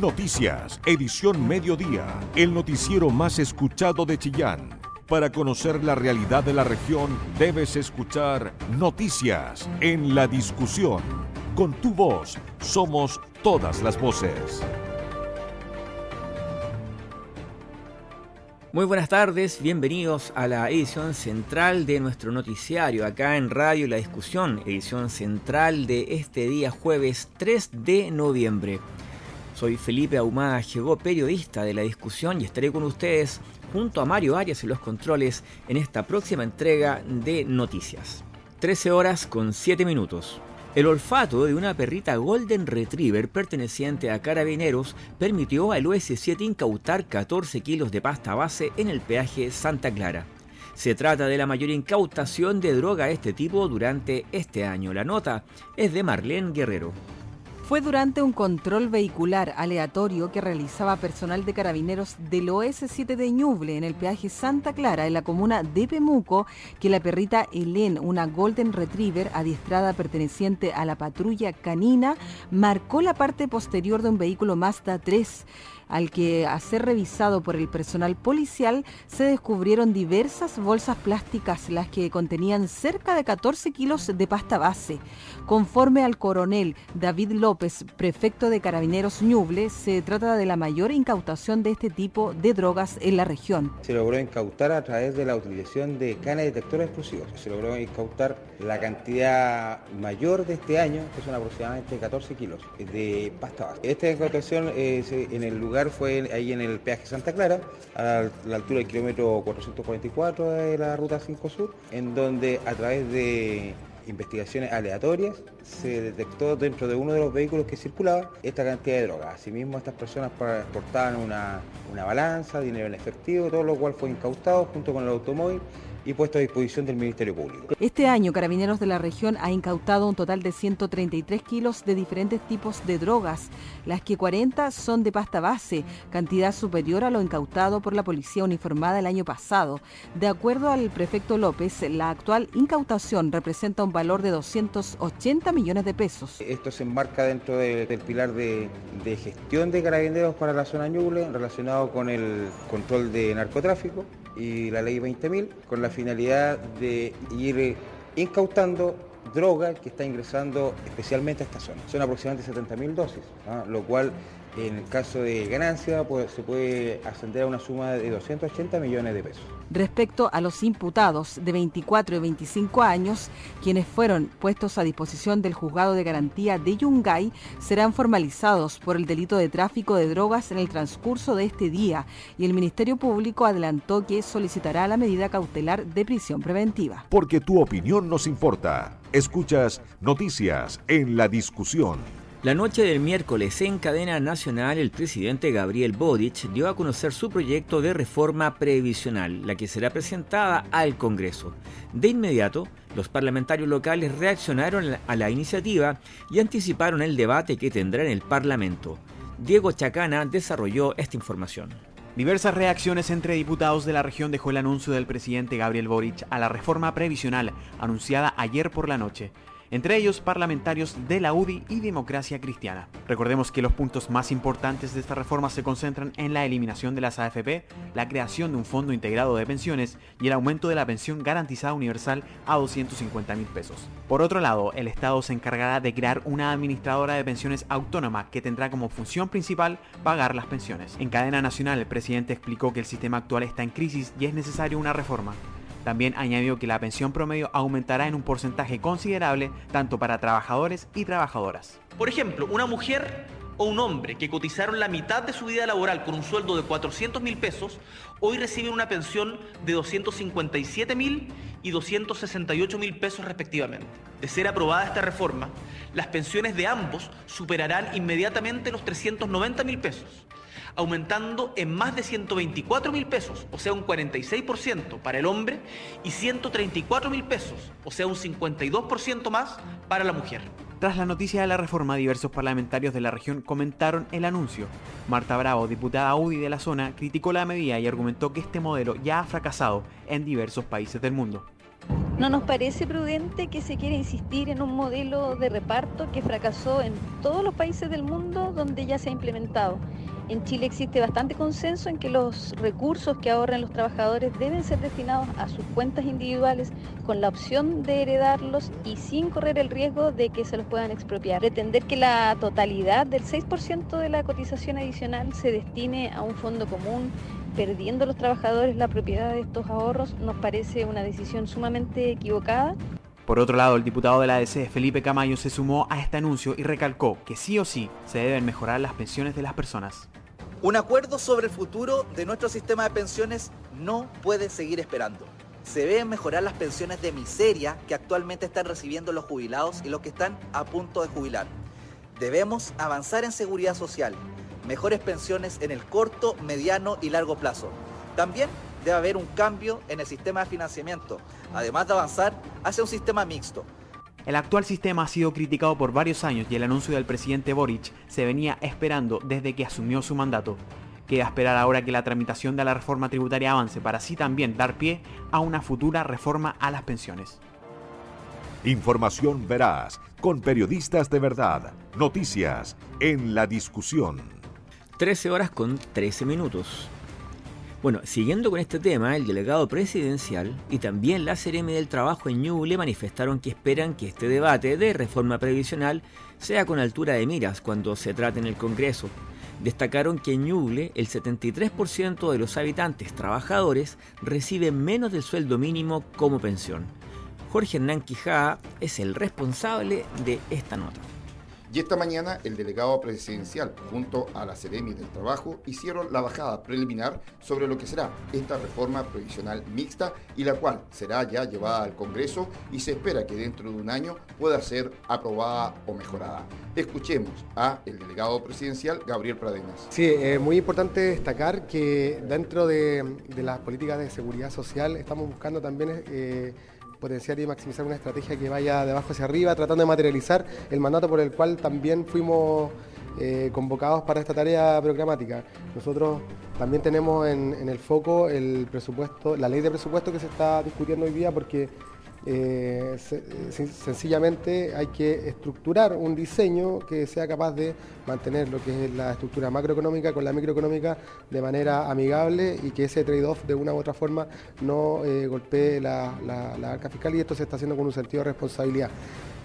Noticias, edición mediodía, el noticiero más escuchado de Chillán. Para conocer la realidad de la región, debes escuchar Noticias en la discusión. Con tu voz, somos todas las voces. Muy buenas tardes, bienvenidos a la edición central de nuestro noticiario acá en Radio La Discusión, edición central de este día jueves 3 de noviembre. Soy Felipe Ahumada llegó periodista de la discusión y estaré con ustedes junto a Mario Arias en los controles en esta próxima entrega de noticias. 13 horas con 7 minutos. El olfato de una perrita Golden Retriever perteneciente a Carabineros permitió al US-7 incautar 14 kilos de pasta base en el peaje Santa Clara. Se trata de la mayor incautación de droga de este tipo durante este año. La nota es de Marlene Guerrero. Fue durante un control vehicular aleatorio que realizaba personal de carabineros del OS7 de Ñuble en el peaje Santa Clara, en la comuna de Pemuco, que la perrita Helen, una Golden Retriever adiestrada perteneciente a la patrulla canina, marcó la parte posterior de un vehículo Mazda 3 al que a ser revisado por el personal policial se descubrieron diversas bolsas plásticas, las que contenían cerca de 14 kilos de pasta base. Conforme al coronel David López, prefecto de Carabineros Ñuble, se trata de la mayor incautación de este tipo de drogas en la región. Se logró incautar a través de la utilización de canes detectores explosivos. Se logró incautar la cantidad mayor de este año, que son aproximadamente 14 kilos de pasta base. Esta incautación es en el lugar fue ahí en el peaje Santa Clara, a la altura del kilómetro 444 de la ruta 5 Sur, en donde a través de investigaciones aleatorias se detectó dentro de uno de los vehículos que circulaba esta cantidad de droga. Asimismo, estas personas portaban una, una balanza, dinero en efectivo, todo lo cual fue incautado junto con el automóvil y puesto a disposición del Ministerio Público. Este año, Carabineros de la región ha incautado un total de 133 kilos de diferentes tipos de drogas, las que 40 son de pasta base, cantidad superior a lo incautado por la Policía Uniformada el año pasado. De acuerdo al prefecto López, la actual incautación representa un valor de 280 millones de pesos. Esto se enmarca dentro del pilar de, de gestión de carabineros para la zona Ñuble relacionado con el control de narcotráfico y la ley 20.000 con la finalidad de ir incautando droga que está ingresando especialmente a esta zona. Son aproximadamente 70.000 dosis, lo cual en el caso de ganancia pues, se puede ascender a una suma de 280 millones de pesos. Respecto a los imputados de 24 y 25 años, quienes fueron puestos a disposición del juzgado de garantía de Yungay, serán formalizados por el delito de tráfico de drogas en el transcurso de este día y el Ministerio Público adelantó que solicitará la medida cautelar de prisión preventiva. Porque tu opinión nos importa. Escuchas noticias en la discusión. La noche del miércoles en cadena nacional, el presidente Gabriel Boric dio a conocer su proyecto de reforma previsional, la que será presentada al Congreso. De inmediato, los parlamentarios locales reaccionaron a la iniciativa y anticiparon el debate que tendrá en el Parlamento. Diego Chacana desarrolló esta información. Diversas reacciones entre diputados de la región dejó el anuncio del presidente Gabriel Boric a la reforma previsional anunciada ayer por la noche entre ellos parlamentarios de la UDI y Democracia Cristiana. Recordemos que los puntos más importantes de esta reforma se concentran en la eliminación de las AFP, la creación de un fondo integrado de pensiones y el aumento de la pensión garantizada universal a 250 mil pesos. Por otro lado, el Estado se encargará de crear una administradora de pensiones autónoma que tendrá como función principal pagar las pensiones. En cadena nacional, el presidente explicó que el sistema actual está en crisis y es necesaria una reforma. También añadió que la pensión promedio aumentará en un porcentaje considerable tanto para trabajadores y trabajadoras. Por ejemplo, una mujer o un hombre que cotizaron la mitad de su vida laboral con un sueldo de 400 mil pesos, hoy reciben una pensión de 257 mil y 268 mil pesos respectivamente. De ser aprobada esta reforma, las pensiones de ambos superarán inmediatamente los 390 mil pesos aumentando en más de 124 mil pesos, o sea un 46% para el hombre, y 134 mil pesos, o sea un 52% más para la mujer. Tras la noticia de la reforma, diversos parlamentarios de la región comentaron el anuncio. Marta Bravo, diputada UDI de la zona, criticó la medida y argumentó que este modelo ya ha fracasado en diversos países del mundo. No nos parece prudente que se quiera insistir en un modelo de reparto que fracasó en todos los países del mundo donde ya se ha implementado. En Chile existe bastante consenso en que los recursos que ahorran los trabajadores deben ser destinados a sus cuentas individuales con la opción de heredarlos y sin correr el riesgo de que se los puedan expropiar. Pretender que la totalidad del 6% de la cotización adicional se destine a un fondo común perdiendo los trabajadores la propiedad de estos ahorros nos parece una decisión sumamente equivocada. Por otro lado, el diputado de la ADC, Felipe Camayo, se sumó a este anuncio y recalcó que sí o sí se deben mejorar las pensiones de las personas. Un acuerdo sobre el futuro de nuestro sistema de pensiones no puede seguir esperando. Se deben mejorar las pensiones de miseria que actualmente están recibiendo los jubilados y los que están a punto de jubilar. Debemos avanzar en seguridad social, mejores pensiones en el corto, mediano y largo plazo. También debe haber un cambio en el sistema de financiamiento, además de avanzar hacia un sistema mixto. El actual sistema ha sido criticado por varios años y el anuncio del presidente Boric se venía esperando desde que asumió su mandato. Queda esperar ahora que la tramitación de la reforma tributaria avance para así también dar pie a una futura reforma a las pensiones. Información veraz, con periodistas de verdad, noticias en la discusión. 13 horas con 13 minutos. Bueno, siguiendo con este tema, el delegado presidencial y también la Seremi del Trabajo en Ñuble manifestaron que esperan que este debate de reforma previsional sea con altura de miras cuando se trate en el Congreso. Destacaron que en Ñuble el 73% de los habitantes trabajadores reciben menos del sueldo mínimo como pensión. Jorge Hernán Quijada es el responsable de esta nota. Y esta mañana el delegado presidencial junto a la Ceremi del Trabajo hicieron la bajada preliminar sobre lo que será esta reforma provisional mixta y la cual será ya llevada al Congreso y se espera que dentro de un año pueda ser aprobada o mejorada. Escuchemos a el delegado presidencial Gabriel Pradenas. Sí, es muy importante destacar que dentro de, las políticas de seguridad social estamos buscando también... Eh, potenciar y maximizar una estrategia que vaya de abajo hacia arriba, tratando de materializar el mandato por el cual también fuimos eh, convocados para esta tarea programática. Nosotros también tenemos en, el foco el presupuesto, la ley de presupuesto que se está discutiendo hoy día porque eh, sencillamente hay que estructurar un diseño que sea capaz de mantener lo que es la estructura macroeconómica con la microeconómica de manera amigable y que ese trade-off de una u otra forma no eh, golpee la, la, arca fiscal y esto se está haciendo con un sentido de responsabilidad.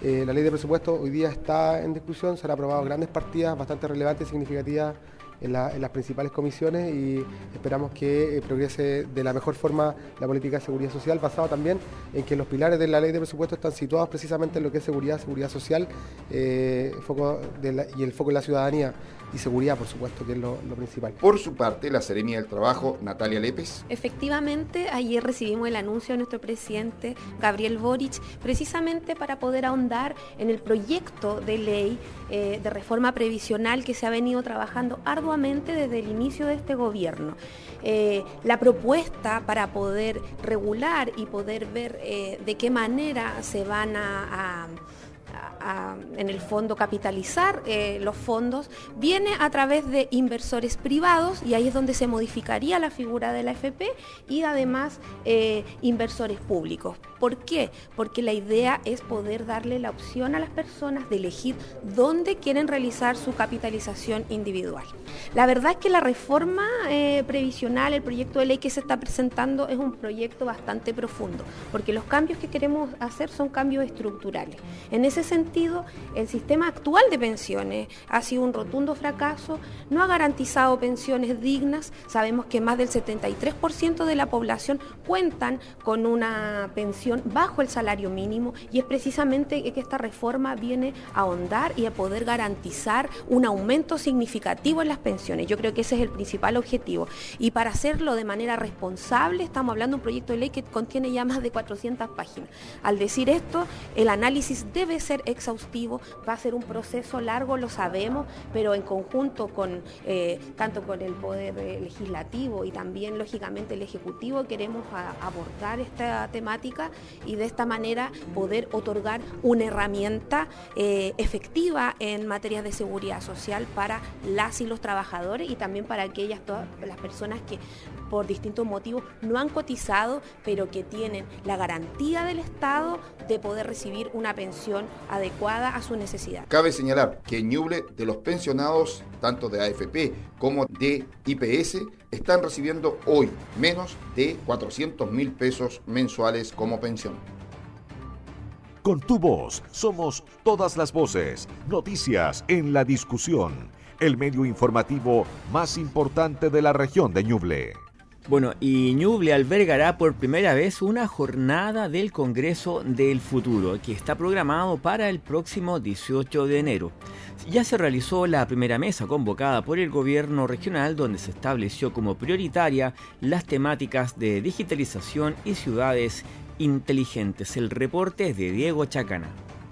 Eh, la ley de presupuesto hoy día está en discusión, se han aprobado grandes partidas bastante relevantes y significativas en, las principales comisiones y esperamos que eh, progrese de la mejor forma la política de seguridad social, basado también en que los pilares de la ley de presupuesto están situados precisamente en lo que es seguridad, seguridad social eh, foco y el foco de la ciudadanía y seguridad, por supuesto, que es lo, principal. Por su parte, la Serenia del Trabajo, Natalia Lépez. Efectivamente, ayer recibimos el anuncio de nuestro presidente Gabriel Boric, precisamente para poder ahondar en el proyecto de ley eh, de reforma previsional que se ha venido trabajando arduamente desde el inicio de este gobierno. Eh, la propuesta para poder regular y poder ver eh, de qué manera se van a en el fondo capitalizar eh, los fondos, viene a través de inversores privados y ahí es donde se modificaría la figura de la FP y además eh, inversores públicos. ¿Por qué? Porque la idea es poder darle la opción a las personas de elegir dónde quieren realizar su capitalización individual. La verdad es que la reforma eh, previsional, el proyecto de ley que se está presentando es un proyecto bastante profundo, porque los cambios que queremos hacer son cambios estructurales. En ese sentido, el sistema actual de pensiones ha sido un rotundo fracaso, no ha garantizado pensiones dignas, sabemos que más del 73% de la población cuentan con una pensión bajo el salario mínimo y es precisamente que esta reforma viene a ahondar y a poder garantizar un aumento significativo en las pensiones. Yo creo que ese es el principal objetivo. Y para hacerlo de manera responsable, estamos hablando de un proyecto de ley que contiene ya más de 400 páginas. Al decir esto, el análisis debe ser exhaustivo, va a ser un proceso largo, lo sabemos, pero en conjunto con eh, tanto con el poder eh, legislativo y también lógicamente el ejecutivo queremos abordar esta temática y de esta manera poder otorgar una herramienta eh, efectiva en materia de seguridad social para las y los trabajadores y también para aquellas todas las personas que por distintos motivos no han cotizado, pero que tienen la garantía del Estado de poder recibir una pensión adecuada a su necesidad. Cabe señalar que Ñuble de los pensionados, tanto de AFP como de IPS, están recibiendo hoy menos de 400 mil pesos mensuales como pensión. Con tu voz somos todas las voces, noticias en la discusión, el medio informativo más importante de la región de Ñuble. Bueno, y Ñuble albergará por primera vez una jornada del Congreso del Futuro, que está programado para el próximo 18 de enero. Ya se realizó la primera mesa convocada por el gobierno regional, donde se estableció como prioritaria las temáticas de digitalización y ciudades inteligentes. El reporte es de Diego Chacana.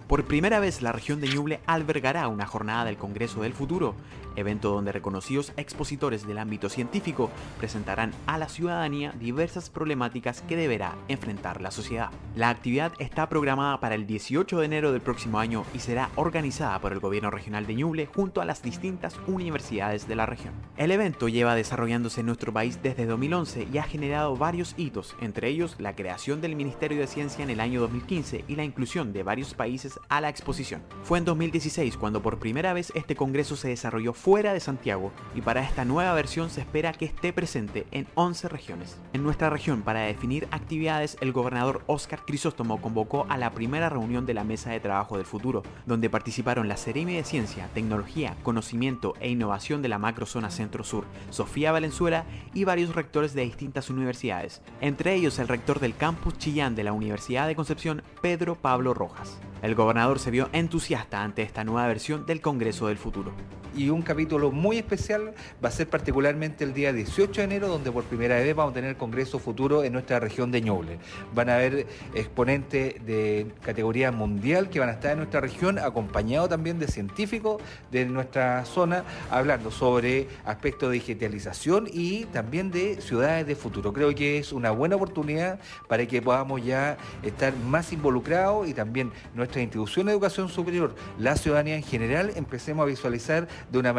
Por primera vez la región de Ñuble albergará una jornada del Congreso del Futuro, evento donde reconocidos expositores del ámbito científico presentarán a la ciudadanía diversas problemáticas que deberá enfrentar la sociedad. La actividad está programada para el 18 de enero del próximo año y será organizada por el gobierno regional de Ñuble junto a las distintas universidades de la región. El evento lleva desarrollándose en nuestro país desde 2011 y ha generado varios hitos, entre ellos la creación del Ministerio de Ciencia en el año 2015 y la inclusión de varios países a la exposición. Fue en 2016 cuando por primera vez este congreso se desarrolló de Santiago y para esta nueva versión se espera que esté presente en 11 regiones. En nuestra región, para definir actividades, el gobernador Oscar Crisóstomo convocó a la primera reunión de la Mesa de Trabajo del Futuro, donde participaron la Seremi de Ciencia, Tecnología, Conocimiento e Innovación de la Macrozona Centro-Sur, Sofía Valenzuela y varios rectores de distintas universidades, entre ellos el rector del campus Chillán de la Universidad de Concepción, Pedro Pablo Rojas. El gobernador se vio entusiasta ante esta nueva versión del Congreso del Futuro y un capítulo muy especial va a ser particularmente el día 18 de enero, donde por primera vez vamos a tener Congreso Futuro en nuestra región de Ñuble. Van a haber exponentes de categoría mundial que van a estar en nuestra región, acompañados también de científicos de nuestra zona, hablando sobre aspectos de digitalización y también de ciudades de futuro. Creo que es una buena oportunidad para que podamos ya estar más involucrados y también nuestra institución de educación superior, la ciudadanía en general, empecemos a visualizar de una manera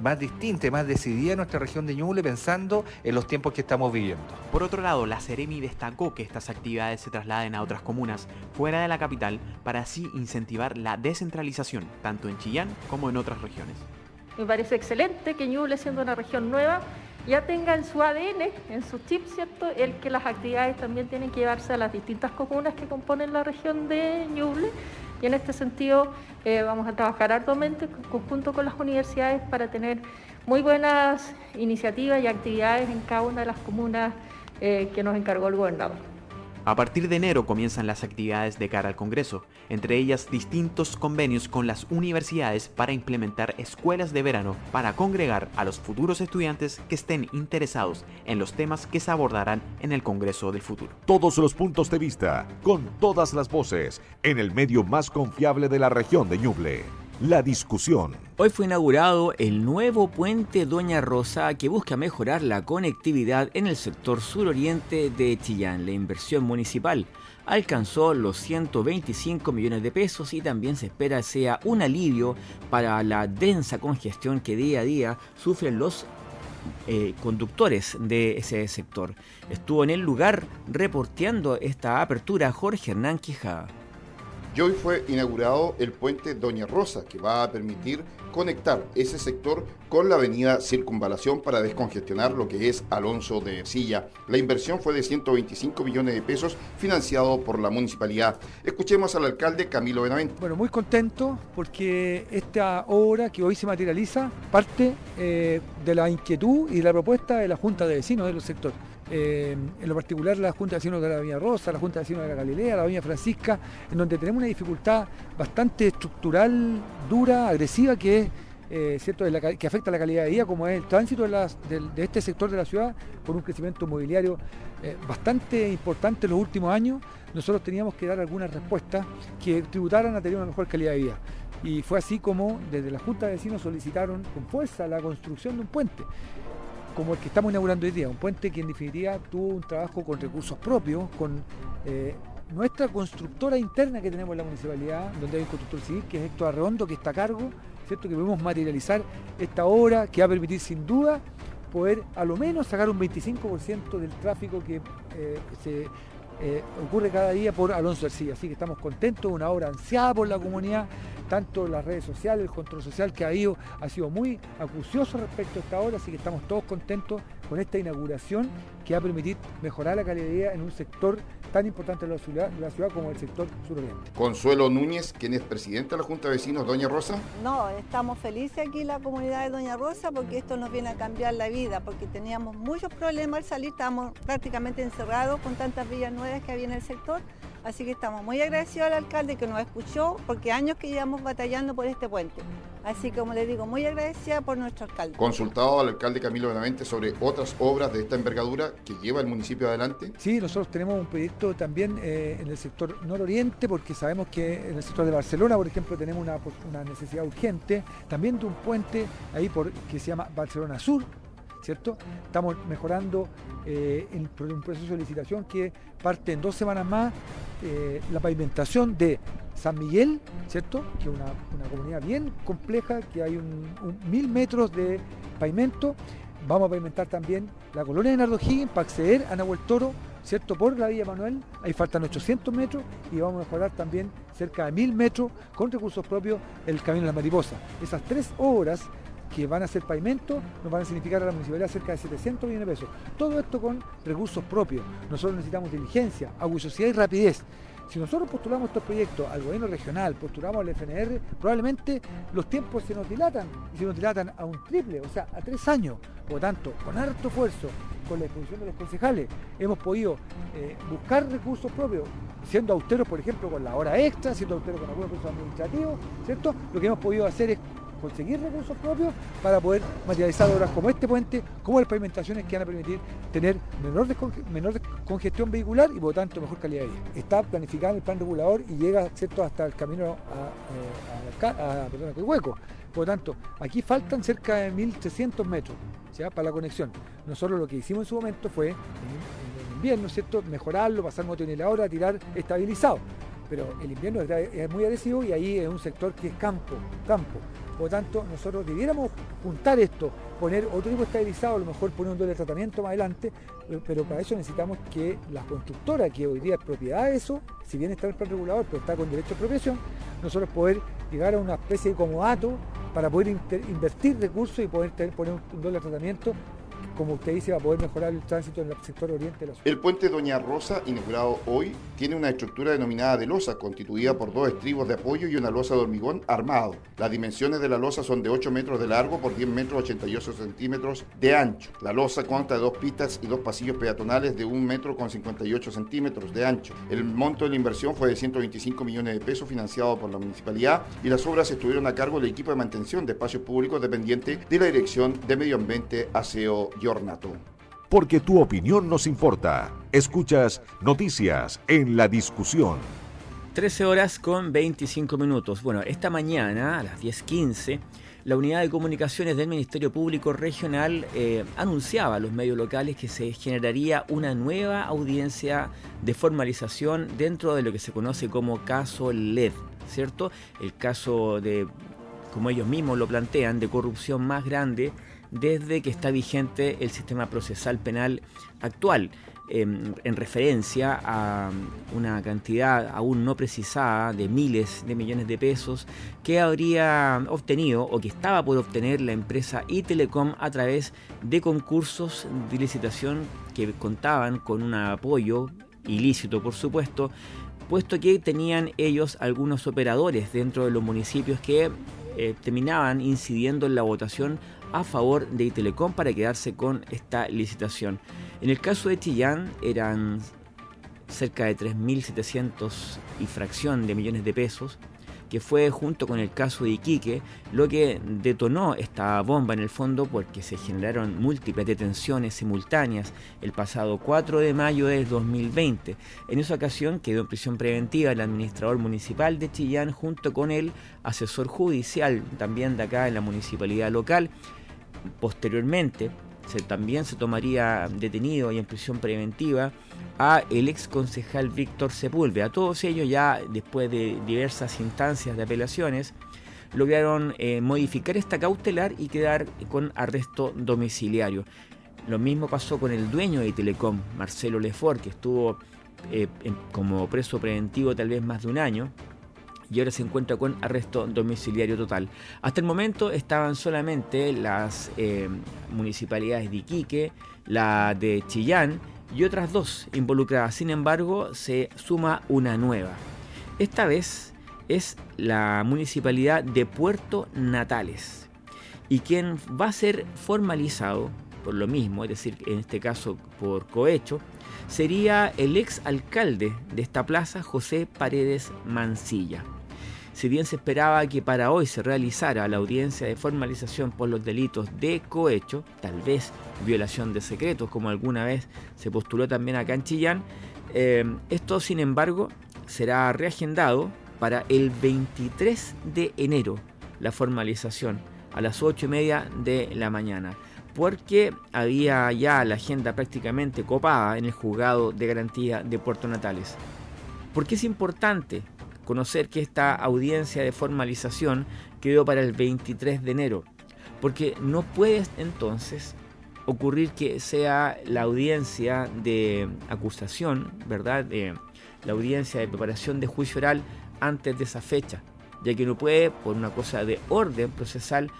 más distinta, más decidida en nuestra región de Ñuble, pensando en los tiempos que estamos viviendo. Por otro lado, la Ceremi destacó que estas actividades se trasladen a otras comunas fuera de la capital para así incentivar la descentralización, tanto en Chillán como en otras regiones. Me parece excelente que Ñuble, siendo una región nueva, ya tenga en su ADN, en su chip, ¿cierto?, el que las actividades también tienen que llevarse a las distintas comunas que componen la región de Ñuble y en este sentido eh, vamos a trabajar arduamente conjunto con las universidades para tener muy buenas iniciativas y actividades en cada una de las comunas eh, que nos encargó el gobernador. A partir de enero comienzan las actividades de cara al Congreso, entre ellas distintos convenios con las universidades para implementar escuelas de verano para congregar a los futuros estudiantes que estén interesados en los temas que se abordarán en el Congreso del futuro. Todos los puntos de vista, con todas las voces, en el medio más confiable de la región de Ñuble la discusión. Hoy fue inaugurado el nuevo puente Doña Rosa que busca mejorar la conectividad en el sector suroriente de Chillán. La inversión municipal alcanzó los 125 millones de pesos y también se espera sea un alivio para la densa congestión que día a día sufren los eh, conductores de ese sector. Estuvo en el lugar reporteando esta apertura Jorge Hernán Quijada. Y hoy fue inaugurado el puente Doña Rosa, que va a permitir conectar ese sector con la avenida Circunvalación para descongestionar lo que es Alonso de Ercilla. La inversión fue de 125 millones de pesos, financiado por la municipalidad. Escuchemos al alcalde Camilo Benavente. Bueno, muy contento porque esta obra que hoy se materializa parte eh, de la inquietud y de la propuesta de la Junta de Vecinos de los sectores. Eh, en lo particular la Junta de Vecinos de la Avenida Rosa, la Junta de Vecinos de la Galilea, la Avenida Francisca, en donde tenemos una dificultad bastante estructural, dura, agresiva, que es eh, cierto, que afecta la calidad de vida, como es el tránsito de, este sector de la ciudad, con un crecimiento inmobiliario eh, bastante importante en los últimos años, nosotros teníamos que dar algunas respuestas que tributaran a tener una mejor calidad de vida. Y fue así como desde la Junta de Vecinos solicitaron con fuerza la construcción de un puente como el que estamos inaugurando hoy día, un puente que en definitiva tuvo un trabajo con recursos propios, con eh, nuestra constructora interna que tenemos en la municipalidad, donde hay un constructor civil, que es Héctor Arredondo, que está a cargo, ¿cierto? que podemos materializar esta obra que va a permitir sin duda poder a lo menos sacar un 25% del tráfico que eh, se eh, ocurre cada día por Alonso García. Así que estamos contentos, una obra ansiada por la comunidad, tanto las redes sociales, el control social que ha ido, ha sido muy acucioso respecto a esta obra, así que estamos todos contentos con esta inauguración que va a permitir mejorar la calidad de vida en un sector tan importante de la ciudad, la ciudad como el sector suroriente. Consuelo Núñez, quien es presidenta de la Junta de Vecinos, Doña Rosa. No, estamos felices aquí en la comunidad de Doña Rosa porque esto nos viene a cambiar la vida, porque teníamos muchos problemas al salir, estábamos prácticamente encerrados con tantas villas nuevas que había en el sector Así que estamos muy agradecidos al alcalde que nos escuchó, porque años que llevamos batallando por este puente. Así que, como les digo, muy agradecida por nuestro alcalde. Consultado al alcalde Camilo Benavente sobre otras obras de esta envergadura que lleva el municipio adelante. Sí, nosotros tenemos un proyecto también eh, en el sector nororiente, porque sabemos que en el sector de Barcelona, por ejemplo, tenemos una, necesidad urgente, también de un puente ahí por, que se llama Barcelona Sur, ¿cierto? Estamos mejorando eh, en un proceso de licitación que parte en dos semanas más eh, la pavimentación de San Miguel, ¿cierto? Que es una, comunidad bien compleja, que hay un, mil metros de pavimento. Vamos a pavimentar también la colonia de Nardo Higgins para acceder a Nahuel Toro, ¿cierto? Por la Villa Manuel, ahí faltan 800 metros y vamos a mejorar también cerca de mil metros con recursos propios el Camino de la Mariposa. Esas tres obras que van a ser pavimento, nos van a significar a la municipalidad cerca de 700 millones de pesos. Todo esto con recursos propios. Nosotros necesitamos diligencia, agudosidad y rapidez. Si nosotros postulamos estos proyectos al gobierno regional, postulamos al FNR, probablemente los tiempos se nos dilatan y se nos dilatan a un triple, o sea, a tres años. Por lo tanto, con harto esfuerzo, con la exposición de los concejales, hemos podido eh, buscar recursos propios, siendo austeros, por ejemplo, con la hora extra, siendo austeros con algunos recursos administrativos, ¿cierto? Lo que hemos podido hacer es conseguir recursos propios para poder materializar obras como este puente, como las pavimentaciones que van a permitir tener menor, menor congestión vehicular y por lo tanto mejor calidad de vida. Está planificado el plan regulador y llega ¿cierto? hasta el camino a, a, a, hueco. Por lo tanto, aquí faltan cerca de 1.300 metros ¿ya? para la conexión. Nosotros lo que hicimos en su momento fue, en, invierno, ¿cierto? mejorarlo, pasar motonela tirar estabilizado. Pero el invierno es muy agresivo y ahí es un sector que es campo, campo. Por lo tanto, nosotros debiéramos juntar esto, poner otro tipo de estabilizado, a lo mejor poner un doble tratamiento más adelante, eh, pero para eso necesitamos que la constructora, que hoy día es propiedad de eso, si bien está el plan regulador, pero está con derecho de expropiación, nosotros poder llegar a una especie de comodato para poder invertir recursos y poder poner un doble tratamiento como usted dice, va a poder mejorar el tránsito en el sector oriente de la ciudad. El puente Doña Rosa, inaugurado hoy, tiene una estructura denominada de losa, constituida por dos estribos de apoyo y una losa de hormigón armado. Las dimensiones de la losa son de 8 metros de largo por 10 metros 88 centímetros de ancho. La losa consta de dos pistas y dos pasillos peatonales de 1 metro con 58 centímetros de ancho. El monto de la inversión fue de 125 millones de pesos financiado por la municipalidad y las obras estuvieron a cargo del equipo de mantención de espacios públicos dependiente de la Dirección de Medio Ambiente, Aseo y porque tu opinión nos importa. Escuchas Noticias en la discusión. 13 horas con 25 minutos. Bueno, esta mañana a las 10.15 la unidad de comunicaciones del Ministerio Público Regional eh, anunciaba a los medios locales que se generaría una nueva audiencia de formalización dentro de lo que se conoce como caso LED, ¿cierto? El caso de, como ellos mismos lo plantean, de corrupción más grande desde que está vigente el sistema procesal penal actual, em, en referencia a una cantidad aún no precisada de miles de millones de pesos que habría obtenido o que estaba por obtener la empresa Itelecom a través de concursos de licitación que contaban con un apoyo ilícito, por supuesto, puesto que tenían ellos algunos operadores dentro de los municipios que eh, terminaban incidiendo en la votación a favor de Itelecom para quedarse con esta licitación. En el caso de Chillán eran cerca de 3.700 y fracción de millones de pesos que fue junto con el caso de Iquique lo que detonó esta bomba en el fondo porque se generaron múltiples detenciones simultáneas el pasado 4 de mayo de 2020. En esa ocasión quedó en prisión preventiva el administrador municipal de Chillán junto con el asesor judicial también de acá en la municipalidad local. Posteriormente, se, también se tomaría detenido y en prisión preventiva a el ex concejal Víctor Sepúlveda. Todos ellos ya después de diversas instancias de apelaciones lograron eh, modificar esta cautelar y quedar con arresto domiciliario. Lo mismo pasó con el dueño de Telecom, Marcelo Lefort, que estuvo eh, como preso preventivo tal vez más de un año y ahora se encuentra con arresto domiciliario total. Hasta el momento estaban solamente las eh, municipalidades de Iquique, la de Chillán y otras dos involucradas. Sin embargo, se suma una nueva. Esta vez es la municipalidad de Puerto Natales y quien va a ser formalizado por lo mismo, es decir, en este caso por cohecho, sería el ex alcalde de esta plaza, José Paredes Mancilla. Si bien se esperaba que para hoy se realizara la audiencia de formalización por los delitos de cohecho, tal vez violación de secretos, como alguna vez se postuló también acá en Chillán, eh, esto sin embargo será reagendado para el 23 de enero, la formalización a las 8 y media de la mañana porque había ya la agenda prácticamente copada en el juzgado de garantía de Puerto Natales. ¿Por qué es importante conocer que esta audiencia de formalización quedó para el 23 de enero, porque no puede entonces ocurrir que sea la audiencia de acusación, ¿verdad? De la audiencia de preparación de juicio oral antes de esa fecha, ya que no puede, por una cosa de orden procesal,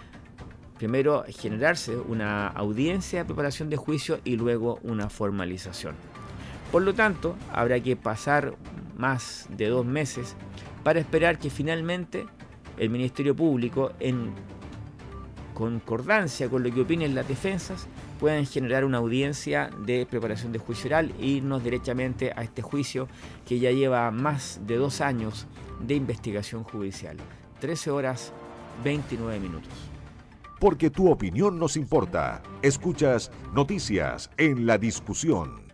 primero generarse una audiencia de preparación de juicio y luego una formalización. Por lo tanto, habrá que pasar más de dos meses para esperar que finalmente el Ministerio Público, en concordancia con lo que opinen las defensas, puedan generar una audiencia de preparación de juicio oral e irnos derechamente a este juicio que ya lleva más de dos años de investigación judicial. 13 horas 29 minutos. Porque tu opinión nos importa. Escuchas noticias en la discusión.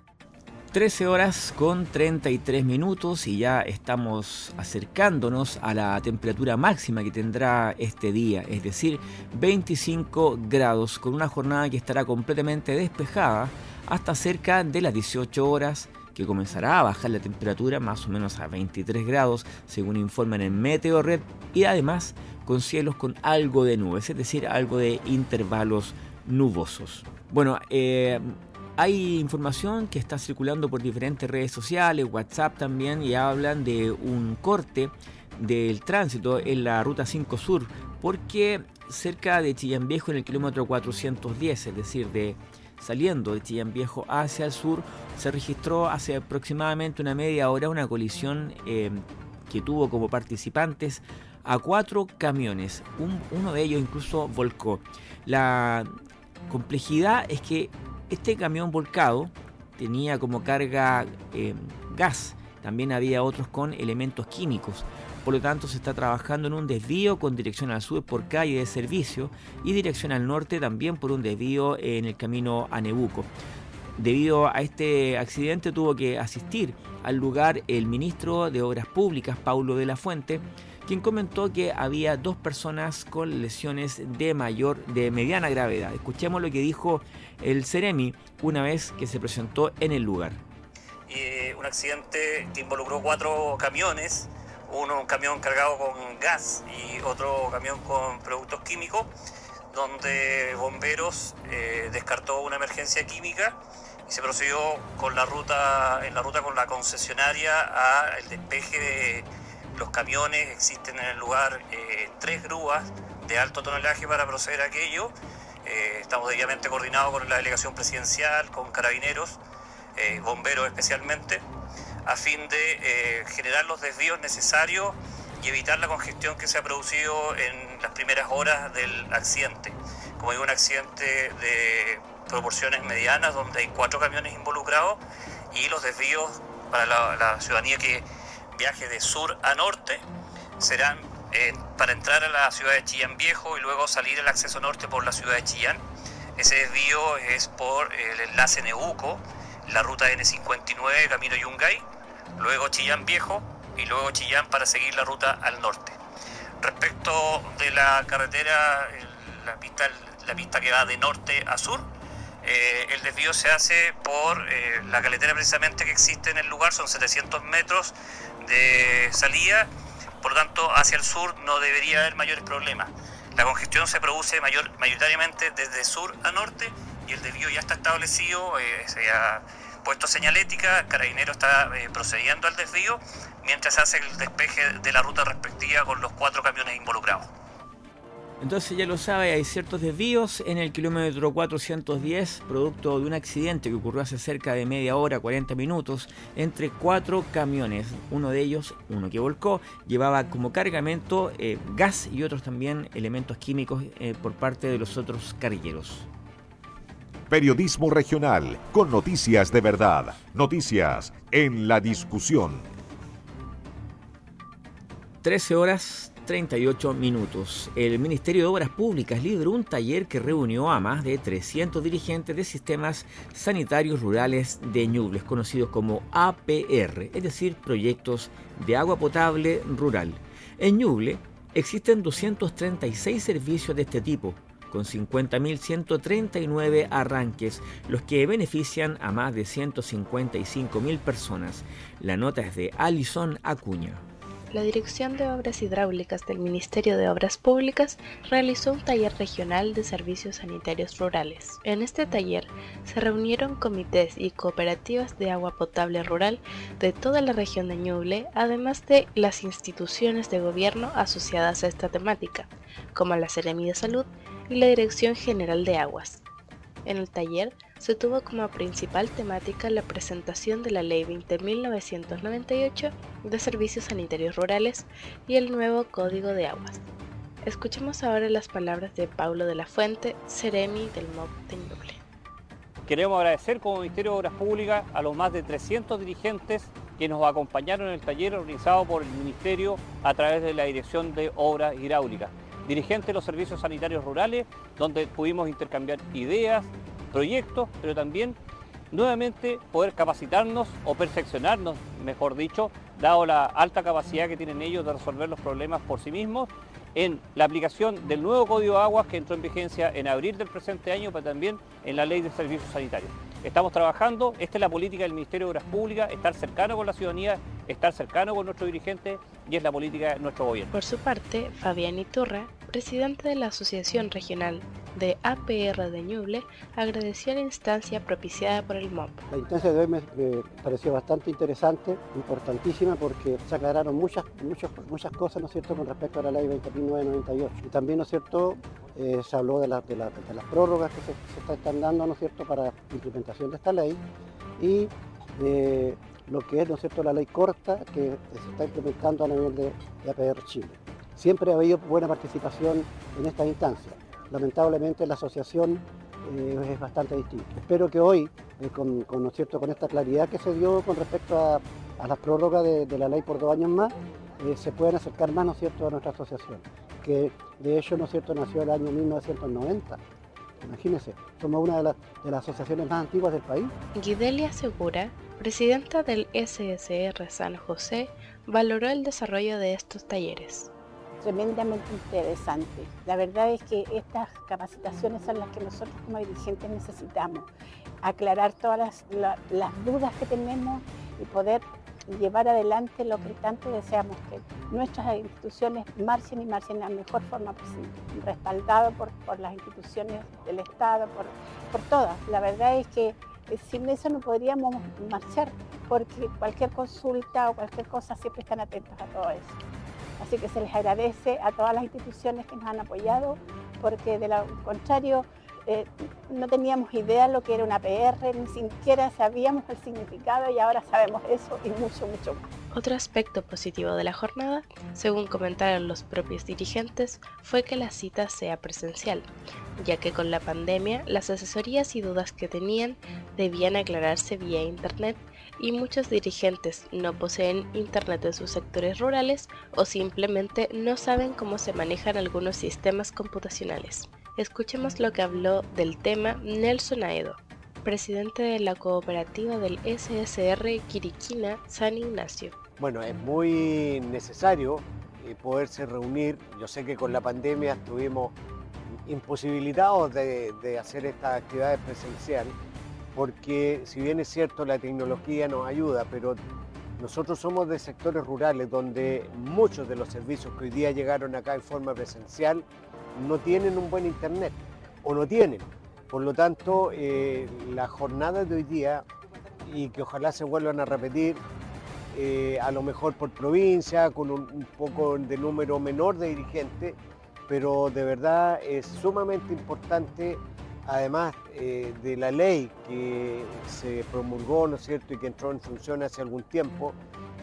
13 horas con 33 minutos y ya estamos acercándonos a la temperatura máxima que tendrá este día, es decir, 25 grados, con una jornada que estará completamente despejada hasta cerca de las 18 horas que comenzará a bajar la temperatura más o menos a 23 grados, según informan en Meteorred, y además con cielos con algo de nubes, es decir, algo de intervalos nubosos. Bueno, eh, hay información que está circulando por diferentes redes sociales, WhatsApp también, y hablan de un corte del tránsito en la ruta 5 Sur, porque cerca de Chillán Viejo, en el kilómetro 410, es decir, de saliendo de Chillán Viejo hacia el sur, se registró hace aproximadamente una media hora una colisión eh, que tuvo como participantes a cuatro camiones. uno de ellos incluso volcó. La complejidad es que este camión volcado tenía como carga eh, gas, también había otros con elementos químicos. Por lo tanto, se está trabajando en un desvío con dirección al sur por calle de servicio y dirección al norte también por un desvío en el camino a Nebuco. Debido a este accidente tuvo que asistir al lugar el ministro de Obras Públicas, Paulo de la Fuente, quien comentó que había dos personas con lesiones de mayor, de mediana gravedad. Escuchemos lo que dijo el Ceremi una vez que se presentó en el lugar. un accidente que involucró cuatro camiones, uno un camión cargado con gas y otro camión con productos químicos, donde bomberos eh, descartó una emergencia química y se procedió con la ruta, en la ruta con la concesionaria a el despeje de los camiones, existen en el lugar eh, tres grúas de alto tonelaje para proceder a aquello. Eh, estamos debidamente coordinados con la delegación presidencial, con carabineros, eh, bomberos especialmente, a fin de generar los desvíos necesarios y evitar la congestión que se ha producido en las primeras horas del accidente. Como digo, un accidente de proporciones medianas donde hay cuatro camiones involucrados y los desvíos para la ciudadanía que viaje de sur a norte serán eh, para entrar a la ciudad de Chillán Viejo y luego salir el acceso norte por la ciudad de Chillán. Ese desvío es por el enlace Neuco, la ruta N59 Camino Yungay, luego Chillán Viejo y luego Chillán para seguir la ruta al norte. Respecto de la carretera, la pista, la pista que va de norte a sur, Eh, el desvío se hace por eh, la caletera precisamente que existe en el lugar, son 700 metros de salida, por lo tanto hacia el sur no debería haber mayores problemas. La congestión se produce mayor, mayoritariamente desde sur a norte y el desvío ya está establecido, eh, se ha puesto señalética, Carabinero está eh, procediendo al desvío mientras hace el despeje de la ruta respectiva con los cuatro camiones involucrados. Entonces ya lo sabe, hay ciertos desvíos en el kilómetro 410, producto de un accidente que ocurrió hace cerca de media hora, 40 minutos, entre cuatro camiones. Uno de ellos, uno que volcó, llevaba como cargamento eh, gas y otros también elementos químicos eh, por parte de los otros carrilleros. Periodismo regional, con noticias de verdad, noticias en la discusión. 13 horas 38 minutos. El Ministerio de Obras Públicas lideró un taller que reunió a más de 300 dirigentes de sistemas sanitarios rurales de Ñubles, conocidos como APR, es decir, proyectos de agua potable rural. En Ñuble existen 236 servicios de este tipo, con 50.139 arranques, los que benefician a más de 155.000 personas. La nota es de Alison Acuña la Dirección de Obras Hidráulicas del Ministerio de Obras Públicas realizó un taller regional de servicios sanitarios rurales. En este taller se reunieron comités y cooperativas de agua potable rural de toda la región de Ñuble, además de las instituciones de gobierno asociadas a esta temática, como la Seremi de Salud y la Dirección General de Aguas. En el taller se tuvo como principal temática la presentación de la Ley 20.998 de Servicios Sanitarios Rurales y el nuevo Código de Aguas. Escuchemos ahora las palabras de Paulo de la Fuente, Ceremi del MOB de Ñuble. Queremos agradecer como Ministerio de Obras Públicas a los más de 300 dirigentes que nos acompañaron en el taller organizado por el Ministerio a través de la Dirección de Obras Hidráulicas dirigentes de los servicios sanitarios rurales, donde pudimos intercambiar ideas, proyectos, pero también nuevamente poder capacitarnos o perfeccionarnos, mejor dicho, dado la alta capacidad que tienen ellos de resolver los problemas por sí mismos, en la aplicación del nuevo Código de Aguas que entró en vigencia en abril del presente año, pero también en la Ley de Servicios Sanitarios. Estamos trabajando, esta es la política del Ministerio de Obras Públicas, estar cercano con la ciudadanía, estar cercano con nuestros dirigentes y es la política de nuestro gobierno. Por su parte, Fabián Iturra, presidente de la Asociación Regional de APR de Ñuble, agradeció la instancia propiciada por el MOP. La instancia de hoy me, pareció bastante interesante, importantísima, porque se aclararon muchas, muchas, muchas cosas, ¿no es cierto?, con respecto a la ley 20.998. Y también, ¿no es cierto?, eh, se habló de, las prórrogas que se, están dando, ¿no es cierto?, para implementación de esta ley y de lo que es, ¿no es cierto?, la ley corta que se está implementando a nivel de, de APR Chile. Siempre ha habido buena participación en esta instancia. Lamentablemente la asociación eh, es bastante distinta. Espero que hoy, eh, con, ¿no es cierto? con esta claridad que se dio con respecto a, a la prórroga de, la ley por dos años más, eh, se puedan acercar más ¿no es cierto? a nuestra asociación, que de hecho ¿no es cierto? nació el año 1990. Imagínense, somos una de, las, de las asociaciones más antiguas del país. Guidelia Segura, presidenta del SSR San José, valoró el desarrollo de estos talleres tremendamente interesante. La verdad es que estas capacitaciones son las que nosotros como dirigentes necesitamos, aclarar todas las, dudas que tenemos y poder llevar adelante lo que tanto deseamos, que nuestras instituciones marchen y marchen de la mejor forma posible, respaldado por, las instituciones del Estado, por, por todas. La verdad es que eh, sin eso no podríamos marchar, porque cualquier consulta o cualquier cosa siempre están atentos a todo eso. Así que se les agradece a todas las instituciones que nos han apoyado, porque de lo contrario eh, no teníamos idea lo que era una PR, ni siquiera sabíamos el significado y ahora sabemos eso y mucho, mucho más. Otro aspecto positivo de la jornada, según comentaron los propios dirigentes, fue que la cita sea presencial, ya que con la pandemia las asesorías y dudas que tenían debían aclararse vía Internet y muchos dirigentes no poseen Internet en sus sectores rurales o simplemente no saben cómo se manejan algunos sistemas computacionales. Escuchemos lo que habló del tema Nelson Aedo, presidente de la cooperativa del SSR Quiriquina San Ignacio. Bueno, es muy necesario eh, poderse reunir. Yo sé que con la pandemia estuvimos imposibilitados de, de hacer estas actividades presenciales, porque si bien es cierto la tecnología nos ayuda, pero nosotros somos de sectores rurales donde muchos de los servicios que hoy día llegaron acá en forma presencial no tienen un buen internet o no tienen. Por lo tanto, eh, las jornadas de hoy día, y que ojalá se vuelvan a repetir, eh, a lo mejor por provincia, con un, poco de número menor de dirigentes, pero de verdad es sumamente importante, además eh, de la ley que se promulgó, ¿no es cierto?, y que entró en función hace algún tiempo,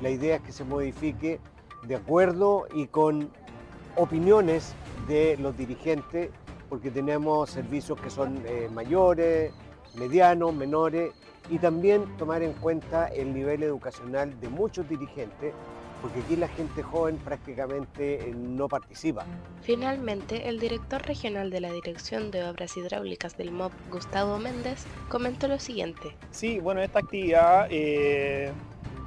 la idea es que se modifique de acuerdo y con opiniones de los dirigentes, porque tenemos servicios que son eh, mayores, medianos, menores, y también tomar en cuenta el nivel educacional de muchos dirigentes, porque aquí la gente joven prácticamente eh, no participa. Finalmente, el director regional de la Dirección de Obras Hidráulicas del MOB, Gustavo Méndez, comentó lo siguiente. Sí, bueno, esta actividad, eh,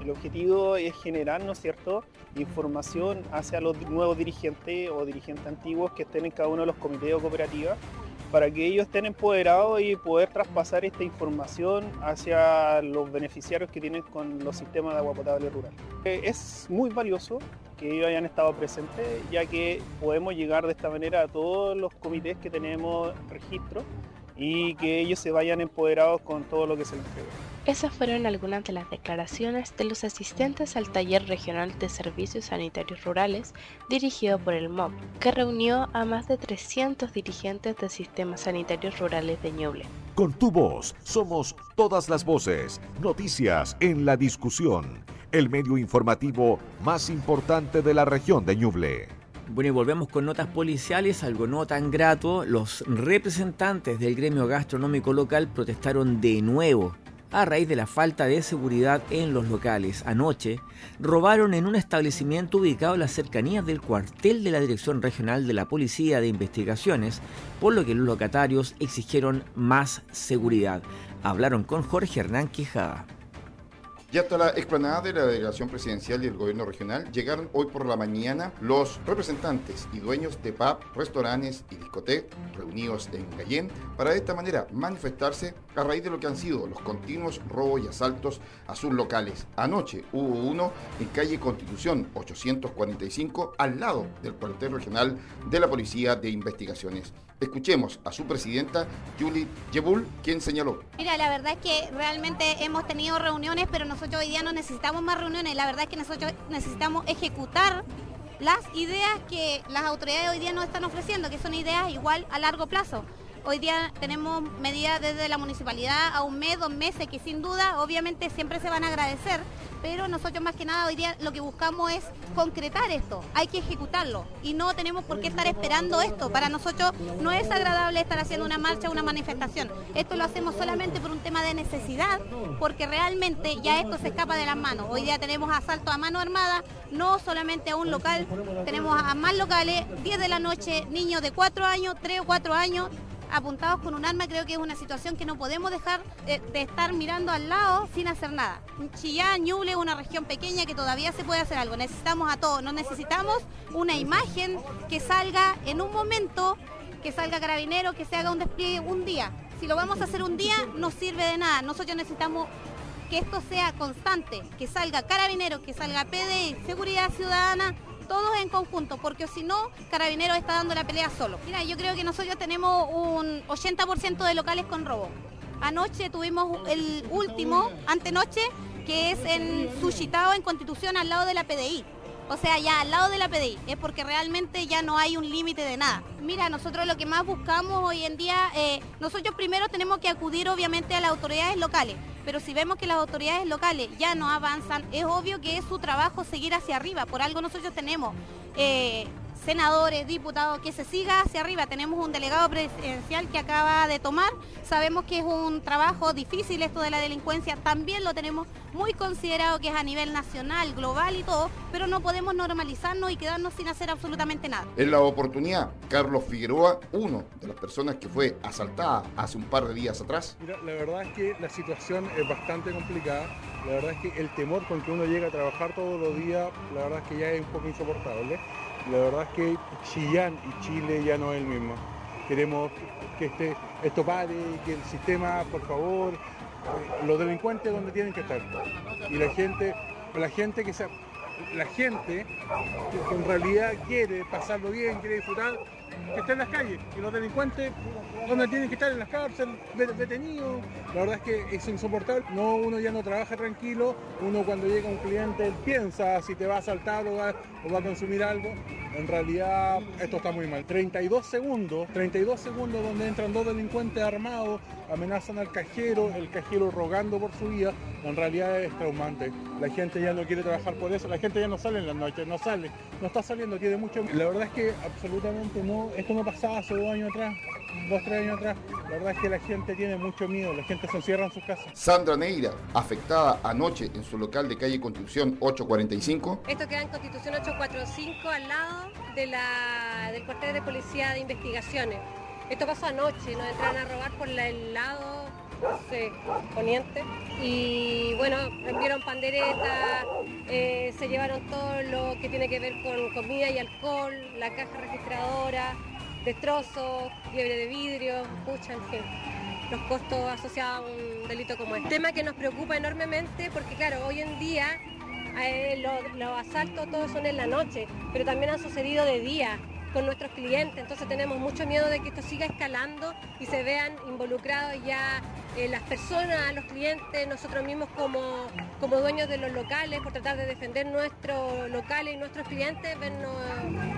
el objetivo es generar, ¿no es cierto?, información hacia los nuevos dirigentes o dirigentes antiguos que estén en cada uno de los comités o cooperativas para que ellos estén empoderados y poder traspasar esta información hacia los beneficiarios que tienen con los sistemas de agua potable rural. Eh, Es muy valioso que ellos hayan estado presentes, ya que podemos llegar de esta manera a todos los comités que tenemos registro y que ellos se vayan empoderados con todo lo que se les entregó. Esas fueron algunas de las declaraciones de los asistentes al taller regional de servicios sanitarios rurales dirigido por el MOB, que reunió a más de 300 dirigentes de sistemas sanitarios rurales de Ñuble. Con tu voz somos todas las voces. Noticias en la discusión. El medio informativo más importante de la región de Ñuble. Bueno, y volvemos con notas policiales, algo no tan grato. Los representantes del gremio gastronómico local protestaron de nuevo a raíz de la falta de seguridad en los locales. Anoche robaron en un establecimiento ubicado en las cercanías del cuartel de la Dirección Regional de la Policía de Investigaciones, por lo que los locatarios exigieron más seguridad. Hablaron con Jorge Hernán Quijada. Y hasta la explanada de la delegación presidencial y el gobierno regional llegaron hoy por la mañana los representantes y dueños de pub, restaurantes y discotecas reunidos en Gallén para de esta manera manifestarse a raíz de lo que han sido los continuos robos y asaltos a sus locales. Anoche hubo uno en calle Constitución 845 al lado del cuartel regional de la Policía de Investigaciones. Escuchemos a su presidenta, Julie Yebul, quien señaló. Mira, la verdad es que realmente hemos tenido reuniones, pero nosotros hoy día no necesitamos más reuniones. La verdad es que nosotros necesitamos ejecutar las ideas que las autoridades hoy día nos están ofreciendo, que son ideas igual a largo plazo. Hoy día tenemos medidas desde la municipalidad a un mes, dos meses, que sin duda, obviamente siempre se van a agradecer, pero nosotros más que nada hoy día lo que buscamos es concretar esto, hay que ejecutarlo y no tenemos por qué estar esperando esto. Para nosotros no es agradable estar haciendo una marcha, una manifestación. Esto lo hacemos solamente por un tema de necesidad, porque realmente ya esto se escapa de las manos. Hoy día tenemos asalto a mano armada, no solamente a un local, tenemos a más locales, 10 de la noche, niños de 4 años, 3 o 4 años, apuntados con un arma, creo que es una situación que no podemos dejar de, estar mirando al lado sin hacer nada. Chillán, Ñuble una región pequeña que todavía se puede hacer algo. Necesitamos a todos, no necesitamos una imagen que salga en un momento, que salga carabinero, que se haga un despliegue un día. Si lo vamos a hacer un día, no sirve de nada. Nosotros necesitamos que esto sea constante, que salga carabinero, que salga PDI, seguridad ciudadana, todos en conjunto, porque si no, Carabineros está dando la pelea solo. Mira, yo creo que nosotros tenemos un 80% de locales con robo. Anoche tuvimos el último, antenoche, que es en Sushitao, en Constitución, al lado de la PDI. O sea, ya al lado de la PDI, es porque realmente ya no hay un límite de nada. Mira, nosotros lo que más buscamos hoy en día, eh, nosotros primero tenemos que acudir obviamente a las autoridades locales, pero si vemos que las autoridades locales ya no avanzan, es obvio que es su trabajo seguir hacia arriba. Por algo nosotros tenemos eh, senadores, diputados, que se siga hacia arriba. Tenemos un delegado presidencial que acaba de tomar. Sabemos que es un trabajo difícil esto de la delincuencia. También lo tenemos muy considerado que es a nivel nacional, global y todo, pero no podemos normalizarnos y quedarnos sin hacer absolutamente nada. En la oportunidad, Carlos Figueroa, uno de las personas que fue asaltada hace un par de días atrás, Mira, la verdad es que la situación es bastante complicada. La verdad es que el temor con que uno llega a trabajar todos los días, la verdad es que ya es un poco insoportable. La verdad es que Chillán y Chile ya no es el mismo. queremos que este, esto pare, que el sistema, por favor, los delincuentes donde tienen que estar. Y la gente, la gente que se, la gente que en realidad quiere pasarlo bien, quiere disfrutar, que esté en las calles. Y los delincuentes donde tienen que estar en las cárceles, detenidos. La verdad es que es insoportable. No, uno ya no trabaja tranquilo. Uno cuando llega un cliente piensa si te va a saltar o va, o va a consumir algo. En realidad esto está muy mal. 32 segundos, 32 segundos donde entran dos delincuentes armados, amenazan al cajero, el cajero rogando por su vida. En realidad es traumante. La gente ya no quiere trabajar por eso. La gente ya no sale en las noches, no sale. No está saliendo, tiene mucho... La verdad es que absolutamente no. Esto no pasaba hace dos años atrás dos, tres años atrás, la verdad es que la gente tiene mucho miedo, la gente se encierra en sus casas. Sandra Neira, afectada anoche en su local de calle Constitución 845. Esto queda en Constitución 845 al lado de la, del cuartel de policía de investigaciones. Esto pasó anoche, nos entraron a robar por el lado sé, poniente. Y bueno, rompieron panderetas, eh, se llevaron todo lo que tiene que ver con comida y alcohol, la caja registradora, destrozos, fiebre de vidrio, pucha, en fin, los costos asociados a un delito como este. Tema que nos preocupa enormemente porque claro, hoy en día eh, los, asaltos todos son en la noche, pero también han sucedido de día con nuestros clientes, entonces tenemos mucho miedo de que esto siga escalando y se vean involucrados ya eh, las personas, los clientes, nosotros mismos como, como dueños de los locales, por tratar de defender nuestros locales y nuestros clientes, vernos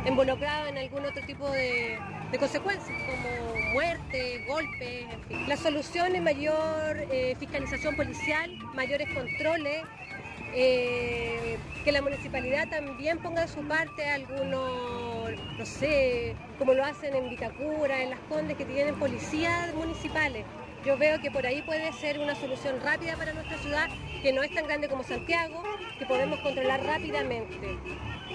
involucrados en algún otro tipo de, consecuencias, como muerte, golpes, en fin. La solución es mayor eh, fiscalización policial, mayores controles, eh, que la municipalidad también ponga de su parte algunos, no sé, como lo hacen en Vitacura, en Las Condes, que tienen policías municipales. Yo veo que por ahí puede ser una solución rápida para nuestra ciudad, que no es tan grande como Santiago, que podemos controlar rápidamente.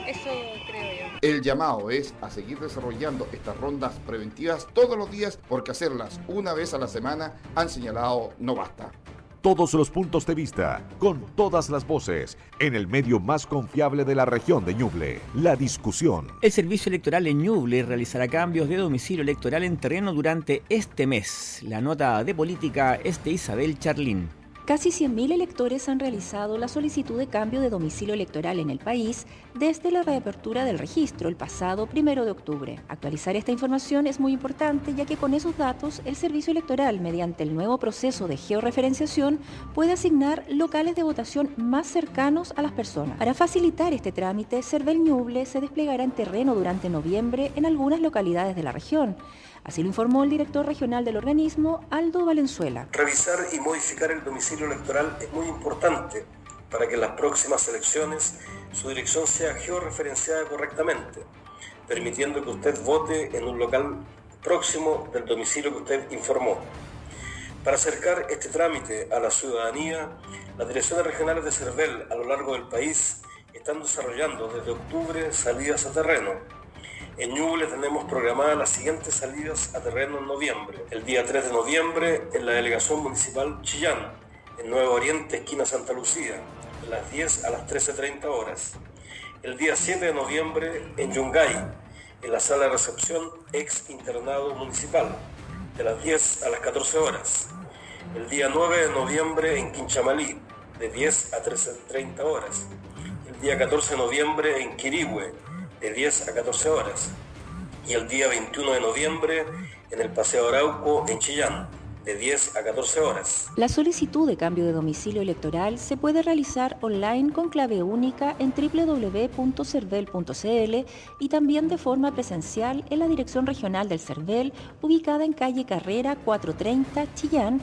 Eso creo yo. El llamado es a seguir desarrollando estas rondas preventivas todos los días porque hacerlas una vez a la semana han señalado no basta. Todos los puntos de vista, con todas las voces, en el medio más confiable de la región de Ñuble, la discusión. El servicio electoral en Ñuble realizará cambios de domicilio electoral en terreno durante este mes. La nota de política es de Isabel Charlín. Casi 100.000 electores han realizado la solicitud de cambio de domicilio electoral en el país desde la reapertura del registro el pasado 1 de octubre. Actualizar esta información es muy importante ya que con esos datos el servicio electoral, mediante el nuevo proceso de georreferenciación, puede asignar locales de votación más cercanos a las personas. Para facilitar este trámite, Cervel Ñuble se desplegará en terreno durante noviembre en algunas localidades de la región. Así lo informó el director regional del organismo, Aldo Valenzuela. Revisar y modificar el domicilio electoral es muy importante para que en las próximas elecciones su dirección sea georreferenciada correctamente, permitiendo que usted vote en un local próximo del domicilio que usted informó. Para acercar este trámite a la ciudadanía, las direcciones regionales de CERVEL a lo largo del país están desarrollando desde octubre salidas a terreno en Ñuble tenemos programadas las siguientes salidas a terreno en noviembre. El día 3 de noviembre en la Delegación Municipal Chillán, en Nuevo Oriente, esquina Santa Lucía, de las 10 a las 13.30 horas. El día 7 de noviembre en Yungay, en la sala de recepción ex internado municipal, de las 10 a las 14 horas. El día 9 de noviembre en Quinchamalí, de 10 a 13.30 horas. El día 14 de noviembre en Quirihue, de 10 a 14 horas. Y el día 21 de noviembre en el Paseo Arauco en Chillán, de 10 a 14 horas. La solicitud de cambio de domicilio electoral se puede realizar online con clave única en www.cervel.cl y también de forma presencial en la Dirección Regional del CERVEL, ubicada en calle Carrera 430, Chillán,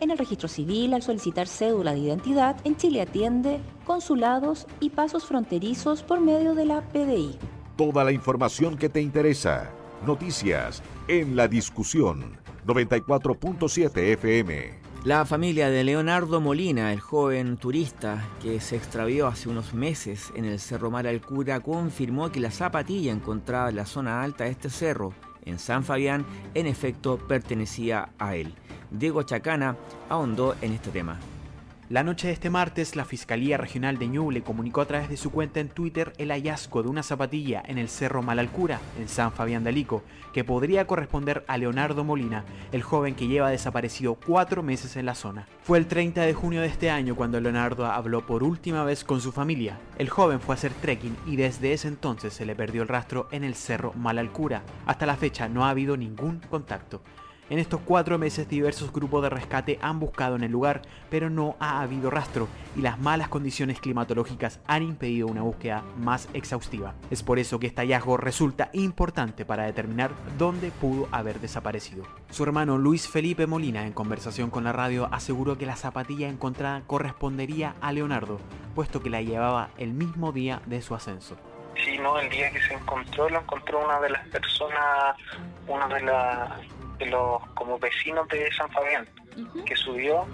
en el registro civil al solicitar cédula de identidad, en Chile atiende consulados y pasos fronterizos por medio de la PDI. Toda la información que te interesa. Noticias en la discusión 94.7 FM. La familia de Leonardo Molina, el joven turista que se extravió hace unos meses en el Cerro Mar Cura, confirmó que la zapatilla encontrada en la zona alta de este cerro, en San Fabián, en efecto pertenecía a él. Diego Chacana ahondó en este tema. La noche de este martes, la Fiscalía Regional de Ñuble comunicó a través de su cuenta en Twitter el hallazgo de una zapatilla en el Cerro Malalcura, en San Fabián de Alico, que podría corresponder a Leonardo Molina, el joven que lleva desaparecido cuatro meses en la zona. Fue el 30 de junio de este año cuando Leonardo habló por última vez con su familia. El joven fue a hacer trekking y desde ese entonces se le perdió el rastro en el Cerro Malalcura. Hasta la fecha no ha habido ningún contacto. En estos cuatro meses diversos grupos de rescate han buscado en el lugar, pero no ha habido rastro y las malas condiciones climatológicas han impedido una búsqueda más exhaustiva. Es por eso que este hallazgo resulta importante para determinar dónde pudo haber desaparecido. Su hermano Luis Felipe Molina, en conversación con la radio, aseguró que la zapatilla encontrada correspondería a Leonardo, puesto que la llevaba el mismo día de su ascenso. Sí, no, el día que se encontró, lo encontró una de las personas, una de las de los como vecinos de San Fabián que subió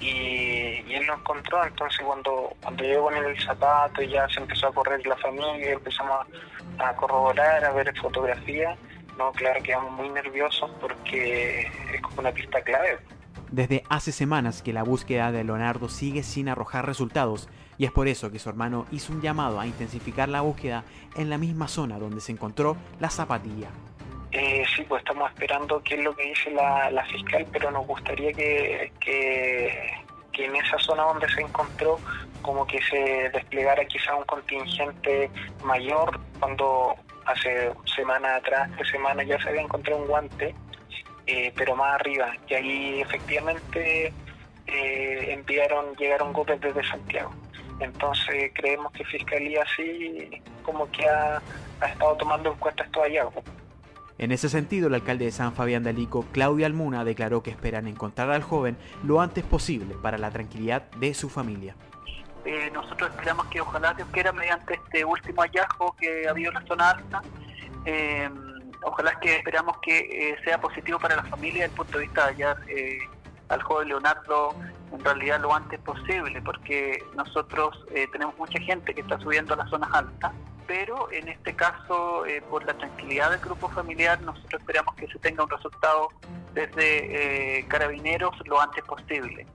y, él lo encontró. Entonces cuando cuando llegó con el zapato y ya se empezó a correr la familia empezamos a, corroborar a ver fotografías. No claro quedamos muy nerviosos porque es como una pista clave. Desde hace semanas que la búsqueda de Leonardo sigue sin arrojar resultados y es por eso que su hermano hizo un llamado a intensificar la búsqueda en la misma zona donde se encontró la zapatilla. Eh, sí, pues estamos esperando qué es lo que dice la, fiscal, pero nos gustaría que, que, en esa zona donde se encontró como que se desplegara quizá un contingente mayor cuando hace semanas atrás, tres semanas ya se había encontrado un guante, eh, pero más arriba, y ahí efectivamente eh, enviaron, llegaron golpes desde Santiago. Entonces creemos que Fiscalía sí como que ha, ha estado tomando en cuenta estos hallazgos. En ese sentido, el alcalde de San Fabián de Alico, Claudia Almuna, declaró que esperan encontrar al joven lo antes posible para la tranquilidad de su familia. Eh, nosotros esperamos que ojalá Dios quiera mediante este último hallazgo que ha habido en la zona alta, eh, ojalá que esperamos que eh, sea positivo para la familia desde el punto de vista de hallar al joven Leonardo en realidad lo antes posible, porque nosotros tenemos mucha gente que está subiendo a las zonas altas pero en este caso, eh, por la tranquilidad del grupo familiar, nosotros esperamos que se tenga un resultado desde eh, Carabineros lo antes posible.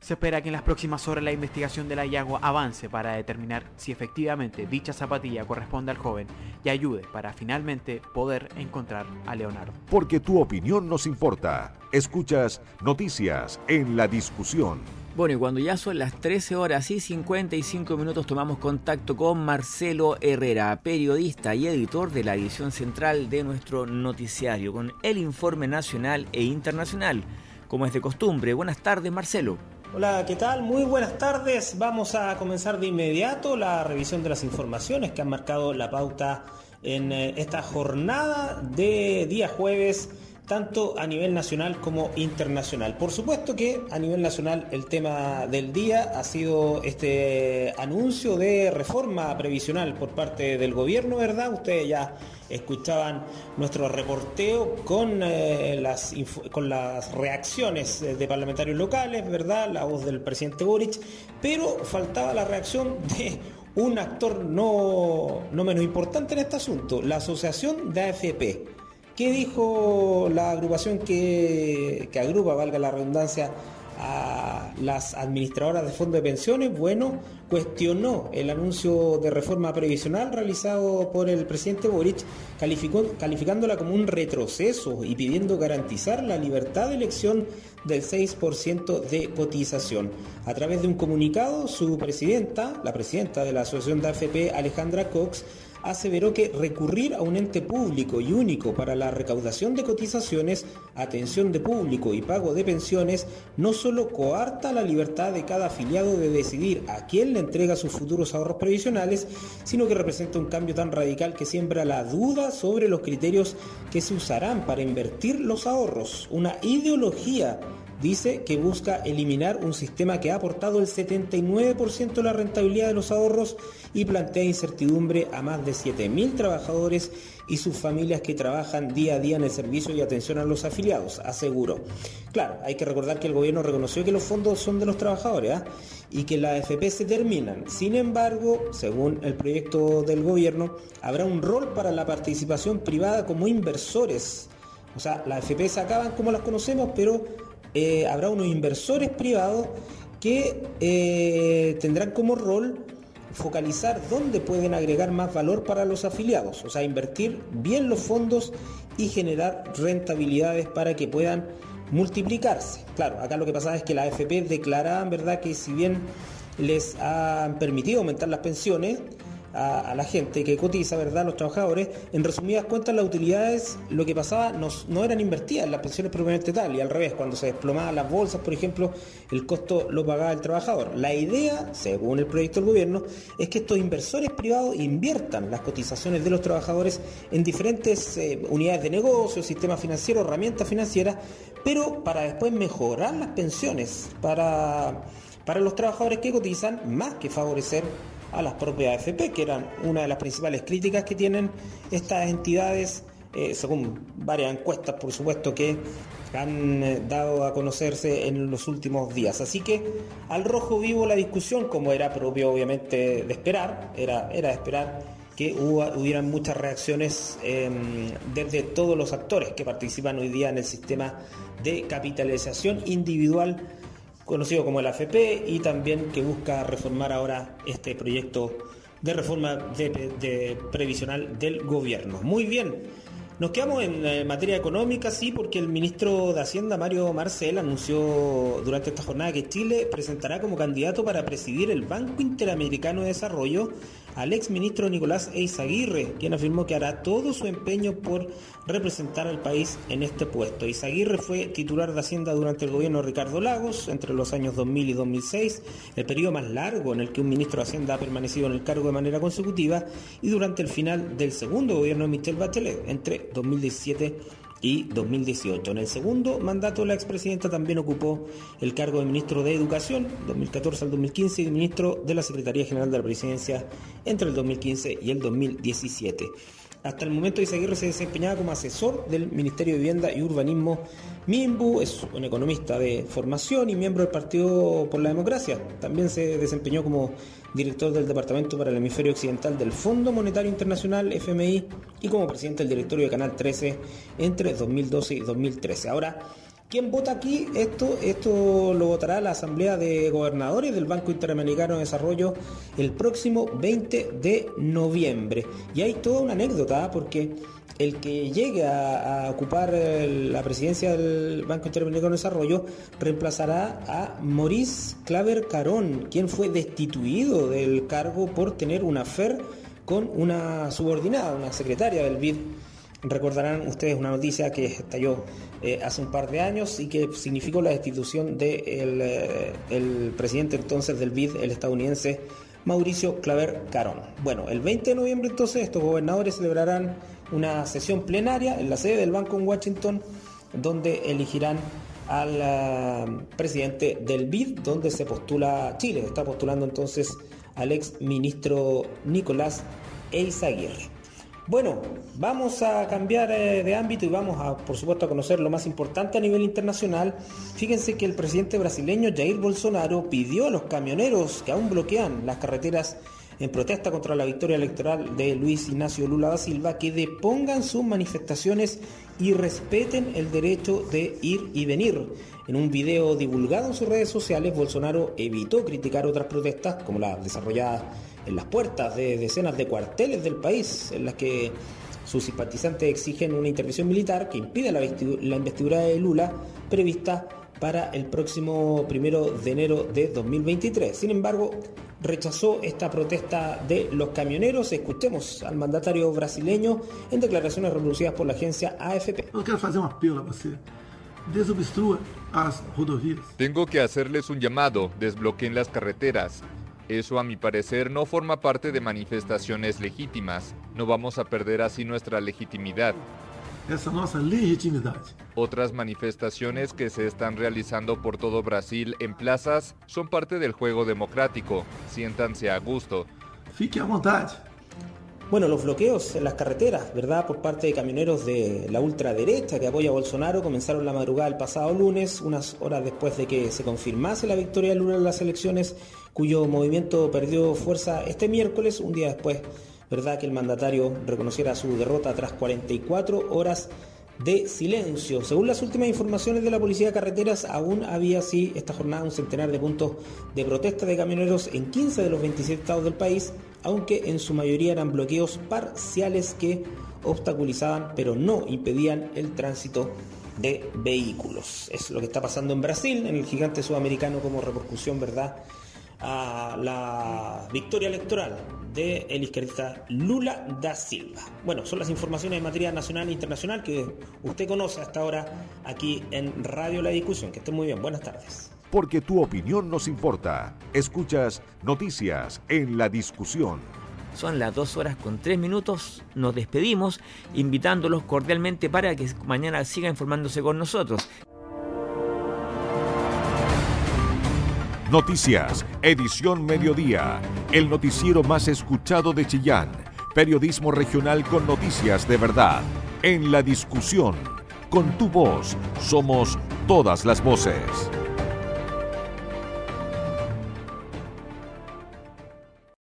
Se espera que en las próximas horas la investigación del hallazgo avance para determinar si efectivamente dicha zapatilla corresponde al joven y ayude para finalmente poder encontrar a Leonardo. Porque tu opinión nos importa. Escuchas noticias en la discusión. Bueno, y cuando ya son las 13 horas y 55 minutos tomamos contacto con Marcelo Herrera, periodista y editor de la edición central de nuestro noticiario, con el informe nacional e internacional, como es de costumbre. Buenas tardes, Marcelo. Hola, ¿qué tal? Muy buenas tardes. Vamos a comenzar de inmediato la revisión de las informaciones que han marcado la pauta en eh, esta jornada de día jueves tanto a nivel nacional como internacional. Por supuesto que a nivel nacional el tema del día ha sido este anuncio de reforma previsional por parte del gobierno, ¿verdad? Ustedes ya escuchaban nuestro reporteo con, eh, las, con las reacciones de parlamentarios locales, ¿verdad? La voz del presidente Boric, pero faltaba la reacción de un actor no, no menos importante en este asunto, la Asociación de AFP. ¿Qué dijo la agrupación que, agrupa, valga la redundancia, a las administradoras de fondos de pensiones? Bueno, cuestionó el anuncio de reforma previsional realizado por el presidente Boric, calificándola como un retroceso y pidiendo garantizar la libertad de elección del 6% de cotización. A través de un comunicado, su presidenta, la presidenta de la Asociación de AFP, Alejandra Cox, aseveró que recurrir a un ente público y único para la recaudación de cotizaciones, atención de público y pago de pensiones no solo coarta la libertad de cada afiliado de decidir a quién le entrega sus futuros ahorros previsionales, sino que representa un cambio tan radical que siembra la duda sobre los criterios que se usarán para invertir los ahorros, una ideología dice que busca eliminar un sistema que ha aportado el 79% de la rentabilidad de los ahorros y plantea incertidumbre a más de 7.000 trabajadores y sus familias que trabajan día a día en el servicio y atención a los afiliados, aseguró. Claro, hay que recordar que el gobierno reconoció que los fondos son de los trabajadores ¿ah? y que las AFP se terminan. Sin embargo, según el proyecto del gobierno, habrá un rol para la participación privada como inversores. O sea, las AFP se acaban como las conocemos, pero eh, habrá unos inversores privados que eh, tendrán como rol focalizar dónde pueden agregar más valor para los afiliados, o sea, invertir bien los fondos y generar rentabilidades para que puedan multiplicarse. Claro, acá lo que pasa es que la AFP declaraban, ¿verdad?, que si bien les han permitido aumentar las pensiones, a, la gente que cotiza, ¿verdad? Los trabajadores, en resumidas cuentas las utilidades, lo que pasaba, no, no eran invertidas las pensiones propiamente tal, y al revés, cuando se desplomaban las bolsas, por ejemplo, el costo lo pagaba el trabajador. La idea, según el proyecto del gobierno, es que estos inversores privados inviertan las cotizaciones de los trabajadores en diferentes eh, unidades de negocio, sistemas financieros, herramientas financieras, pero para después mejorar las pensiones para, para los trabajadores que cotizan, más que favorecer a las propias AFP, que eran una de las principales críticas que tienen estas entidades, eh, según varias encuestas, por supuesto, que han eh, dado a conocerse en los últimos días. Así que al rojo vivo la discusión, como era propio obviamente de esperar, era, era de esperar que hubieran muchas reacciones em, desde todos los actores que participan hoy día en el sistema de capitalización individual conocido como el AFP, y también que busca reformar ahora este proyecto de reforma de, previsional del gobierno. Muy bien. Nos quedamos en eh, materia económica, sí, porque el ministro de Hacienda, Mario Marcel, anunció durante esta jornada que Chile presentará como candidato para presidir el Banco Interamericano de Desarrollo al ex ministro Nicolás Eizaguirre, quien afirmó que hará todo su empeño por representar al país en este puesto. Eizaguirre fue titular de Hacienda durante el gobierno de Ricardo Lagos entre los años 2000 y 2006, el periodo más largo en el que un ministro de Hacienda ha permanecido en el cargo de manera consecutiva, y durante el final del segundo gobierno de Michelle Bachelet entre 2017 y 2018. En el segundo mandato, la expresidenta también ocupó el cargo de ministro de Educación, 2014 al 2015, y ministro de la Secretaría General de la Presidencia entre el 2015 y el 2017. Hasta el momento Isaguirre se desempeñaba como asesor del Ministerio de Vivienda y Urbanismo Mimbu, es un economista de formación y miembro del Partido por la Democracia. También se desempeñó como director del Departamento para el Hemisferio Occidental del Fondo Monetario Internacional, FMI, y como presidente del directorio de Canal 13 entre 2012 y 2013. Ahora, ¿Quién vota aquí? Esto, esto lo votará la Asamblea de Gobernadores del Banco Interamericano de Desarrollo el próximo 20 de noviembre. Y hay toda una anécdota, ¿ah? porque el que llegue a, ocupar la presidencia del Banco Interamericano de Desarrollo reemplazará a Maurice Claver Carón, quien fue destituido del cargo por tener una FER con una subordinada, una secretaria del BID Recordarán ustedes una noticia que estalló eh, hace un par de años y que significó la destitución del de eh, presidente entonces del BID, el estadounidense Mauricio Claver Carón. Bueno, el 20 de noviembre entonces estos gobernadores celebrarán una sesión plenaria en la sede del banco en Washington donde elegirán al eh, presidente del BID, donde se postula Chile. Está postulando entonces al ex ministro Nicolás Eizaguirre. Bueno, vamos a cambiar eh, de ámbito y vamos a, por supuesto, a conocer lo más importante a nivel internacional. Fíjense que el presidente brasileño Jair Bolsonaro pidió a los camioneros que aún bloquean las carreteras en protesta contra la victoria electoral de Luis Ignacio Lula da Silva que depongan sus manifestaciones y respeten el derecho de ir y venir. En un video divulgado en sus redes sociales, Bolsonaro evitó criticar otras protestas como las desarrolladas en las puertas de decenas de cuarteles del país en las que sus simpatizantes exigen una intervención militar que impida la, investidura de Lula prevista para el próximo primero de enero de 2023. Sin embargo, rechazó esta protesta de los camioneros. Escuchemos al mandatario brasileño en declaraciones reproducidas por la agencia AFP. Tengo que hacerles un llamado, desbloqueen las carreteras. Eso a mi parecer no forma parte de manifestaciones legítimas. No vamos a perder así nuestra legitimidad. Otras manifestaciones que se están realizando por todo Brasil en plazas son parte del juego democrático. Siéntanse a gusto. Fique a bueno, los bloqueos en las carreteras, ¿verdad? Por parte de camioneros de la ultraderecha que apoya a Bolsonaro comenzaron la madrugada del pasado lunes, unas horas después de que se confirmase la victoria de Lula en las elecciones, cuyo movimiento perdió fuerza este miércoles, un día después, ¿verdad? Que el mandatario reconociera su derrota tras 44 horas de silencio. Según las últimas informaciones de la Policía de Carreteras, aún había así esta jornada un centenar de puntos de protesta de camioneros en 15 de los 27 estados del país, aunque en su mayoría eran bloqueos parciales que obstaculizaban pero no impedían el tránsito de vehículos. Es lo que está pasando en Brasil, en el gigante sudamericano como repercusión, ¿verdad? a la victoria electoral de el izquierdista Lula da Silva. Bueno, son las informaciones en materia nacional e internacional que usted conoce hasta ahora aquí en Radio La Discusión. Que esté muy bien, buenas tardes. Porque tu opinión nos importa. Escuchas noticias en la discusión. Son las dos horas con tres minutos. Nos despedimos invitándolos cordialmente para que mañana siga informándose con nosotros. Noticias, edición mediodía, el noticiero más escuchado de Chillán, periodismo regional con noticias de verdad, en la discusión, con tu voz, somos todas las voces.